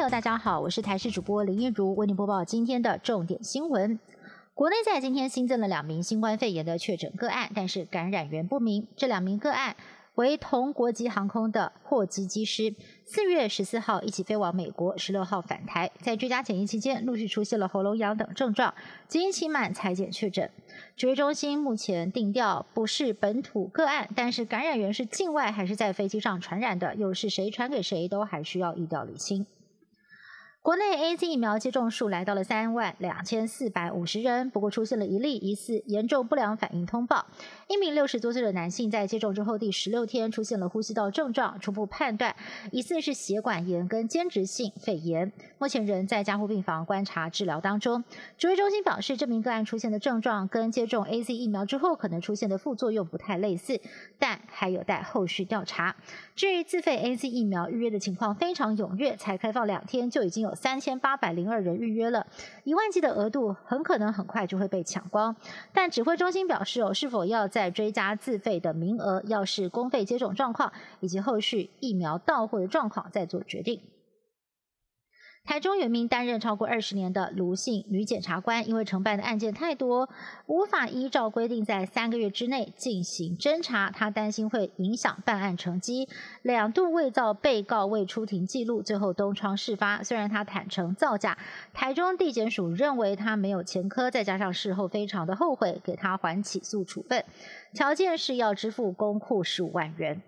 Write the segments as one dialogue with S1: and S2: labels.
S1: 朋友，大家好，我是台视主播林一如，为您播报今天的重点新闻。国内在今天新增了两名新冠肺炎的确诊个案，但是感染源不明。这两名个案。为同国籍航空的货机机师，四月十四号一起飞往美国，十六号返台，在居家检疫期间陆续出现了喉咙痒等症状，基因期满裁检确诊。指挥中心目前定调不是本土个案，但是感染源是境外还是在飞机上传染的，又是谁传给谁，都还需要一调理清。国内 A Z 疫苗接种数来到了三万两千四百五十人，不过出现了一例疑似严重不良反应通报。一名六十多岁的男性在接种之后第十六天出现了呼吸道症状，初步判断疑似是血管炎跟间质性肺炎，目前仍在加护病房观察治疗当中。指挥中心表示，这名个案出现的症状跟接种 A Z 疫苗之后可能出现的副作用不太类似，但还有待后续调查。至于自费 A Z 疫苗预约的情况非常踊跃，才开放两天就已经有。三千八百零二人预约了，一万剂的额度很可能很快就会被抢光。但指挥中心表示，哦，是否要再追加自费的名额，要视公费接种状况以及后续疫苗到货的状况再做决定。台中有名担任超过二十年的卢姓女检察官，因为承办的案件太多，无法依照规定在三个月之内进行侦查，她担心会影响办案成绩，两度伪造被告未出庭记录，最后东窗事发。虽然她坦诚造假，台中地检署认为她没有前科，再加上事后非常的后悔，给她缓起诉处分，条件是要支付公库十五万元。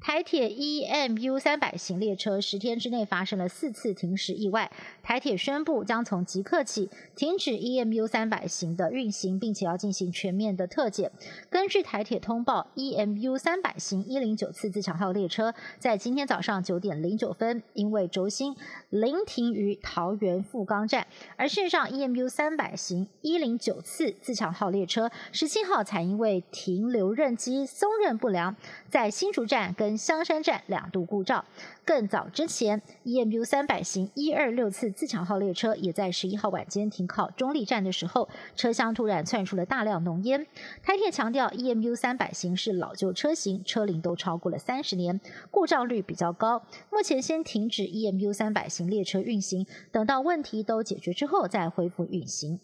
S1: 台铁 EMU 三百型列车十天之内发生了四次停驶意外，台铁宣布将从即刻起停止 EMU 三百型的运行，并且要进行全面的特检。根据台铁通报，EMU 三百型一零九次自强号列车在今天早上九点零九分因为轴心临停于桃园富冈站，而事实上 EMU 三百型一零九次自强号列车十七号才因为停留任机松韧不良，在新竹站跟香山站两度故障，更早之前，EMU 三百型一二六次自强号列车也在十一号晚间停靠中立站的时候，车厢突然窜出了大量浓烟。台铁强调，EMU 三百型是老旧车型，车龄都超过了三十年，故障率比较高。目前先停止 EMU 三百型列车运行，等到问题都解决之后再恢复运行。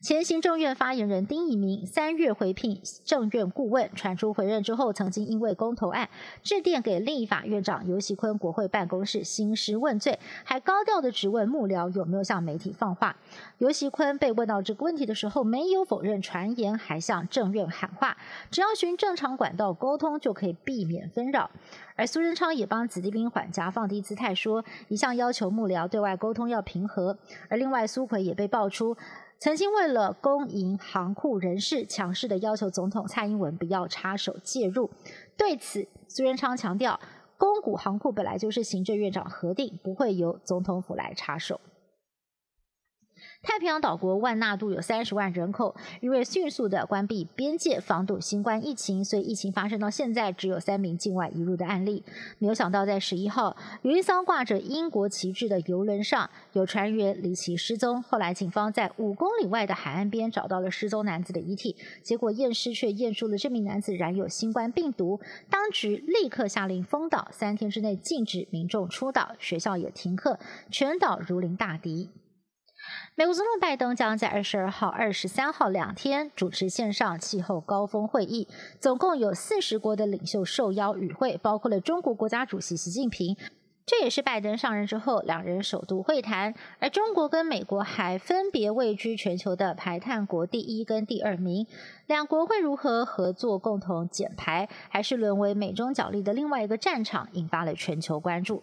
S1: 前行政院发言人丁以明三月回聘政院顾问，传出回任之后，曾经因为公投案致电给立法院长游锡坤国会办公室兴师问罪，还高调的质问幕僚有没有向媒体放话。游锡坤被问到这个问题的时候，没有否认传言，还向政院喊话，只要循正常管道沟通就可以避免纷扰。而苏贞昌也帮子弟兵缓颊放低姿态，说一向要求幕僚对外沟通要平和。而另外苏奎也被爆出。曾经为了公营行库人士，强势的要求总统蔡英文不要插手介入。对此，苏元昌强调，公股行库本来就是行政院长核定，不会由总统府来插手。太平洋岛国万纳度有三十万人口，因为迅速的关闭边界防堵新冠疫情，所以疫情发生到现在只有三名境外移入的案例。没有想到，在十一号，有一艘挂着英国旗帜的游轮上有船员离奇失踪。后来，警方在五公里外的海岸边找到了失踪男子的遗体，结果验尸却验出了这名男子染有新冠病毒。当局立刻下令封岛，三天之内禁止民众出岛，学校也停课，全岛如临大敌。美国总统拜登将在二十二号、二十三号两天主持线上气候高峰会议，总共有四十国的领袖受邀与会，包括了中国国家主席习近平。这也是拜登上任之后两人首度会谈。而中国跟美国还分别位居全球的排碳国第一跟第二名，两国会如何合作共同减排，还是沦为美中角力的另外一个战场，引发了全球关注。